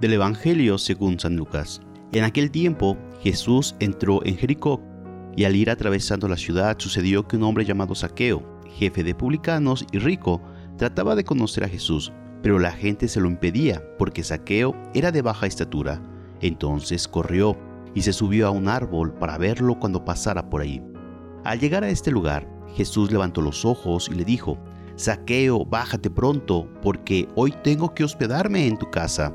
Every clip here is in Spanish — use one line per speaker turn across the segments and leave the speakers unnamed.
Del Evangelio según San Lucas. En aquel tiempo Jesús entró en Jericó, y al ir atravesando la ciudad sucedió que un hombre llamado Saqueo, jefe de publicanos y rico, trataba de conocer a Jesús, pero la gente se lo impedía porque Saqueo era de baja estatura. Entonces corrió y se subió a un árbol para verlo cuando pasara por ahí. Al llegar a este lugar, Jesús levantó los ojos y le dijo, Saqueo, bájate pronto, porque hoy tengo que hospedarme en tu casa.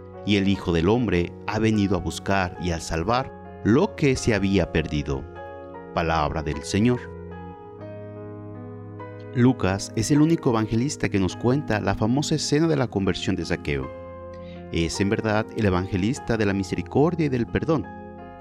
y el Hijo del Hombre ha venido a buscar y a salvar lo que se había perdido. Palabra del Señor. Lucas es el único evangelista que nos cuenta la famosa escena de la conversión de Saqueo. Es en verdad el evangelista de la misericordia y del perdón,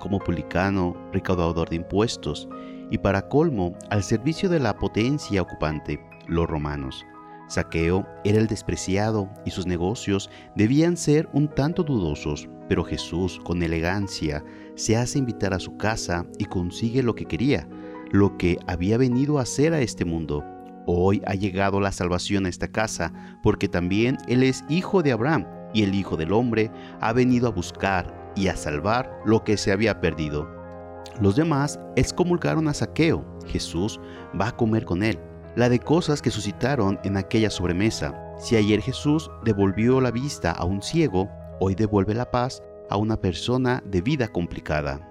como publicano, recaudador de impuestos, y para colmo, al servicio de la potencia ocupante, los romanos. Saqueo era el despreciado y sus negocios debían ser un tanto dudosos, pero Jesús, con elegancia, se hace invitar a su casa y consigue lo que quería, lo que había venido a hacer a este mundo. Hoy ha llegado la salvación a esta casa, porque también Él es hijo de Abraham, y el Hijo del Hombre ha venido a buscar y a salvar lo que se había perdido. Los demás excomulgaron a Saqueo. Jesús va a comer con él la de cosas que suscitaron en aquella sobremesa. Si ayer Jesús devolvió la vista a un ciego, hoy devuelve la paz a una persona de vida complicada.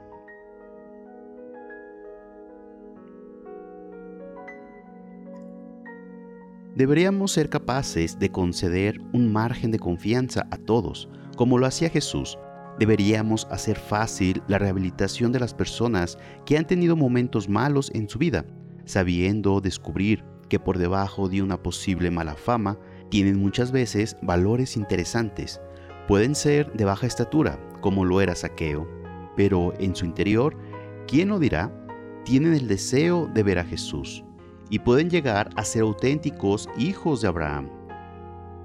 Deberíamos ser capaces de conceder un margen de confianza a todos, como lo hacía Jesús. Deberíamos hacer fácil la rehabilitación de las personas que han tenido momentos malos en su vida, sabiendo descubrir que por debajo de una posible mala fama tienen muchas veces valores interesantes. Pueden ser de baja estatura, como lo era Saqueo, pero en su interior, ¿quién lo dirá? Tienen el deseo de ver a Jesús y pueden llegar a ser auténticos hijos de Abraham.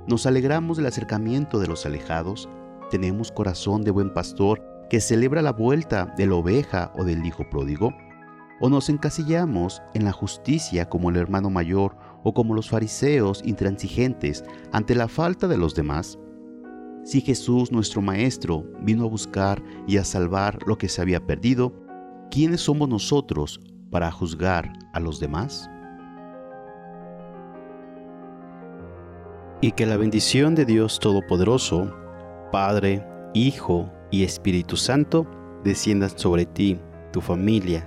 Nos alegramos del acercamiento de los alejados, tenemos corazón de buen pastor que celebra la vuelta de la oveja o del hijo pródigo o nos encasillamos en la justicia como el hermano mayor o como los fariseos intransigentes ante la falta de los demás? Si Jesús nuestro Maestro vino a buscar y a salvar lo que se había perdido, ¿quiénes somos nosotros para juzgar a los demás? Y que la bendición de Dios Todopoderoso, Padre, Hijo y Espíritu Santo, descienda sobre ti, tu familia,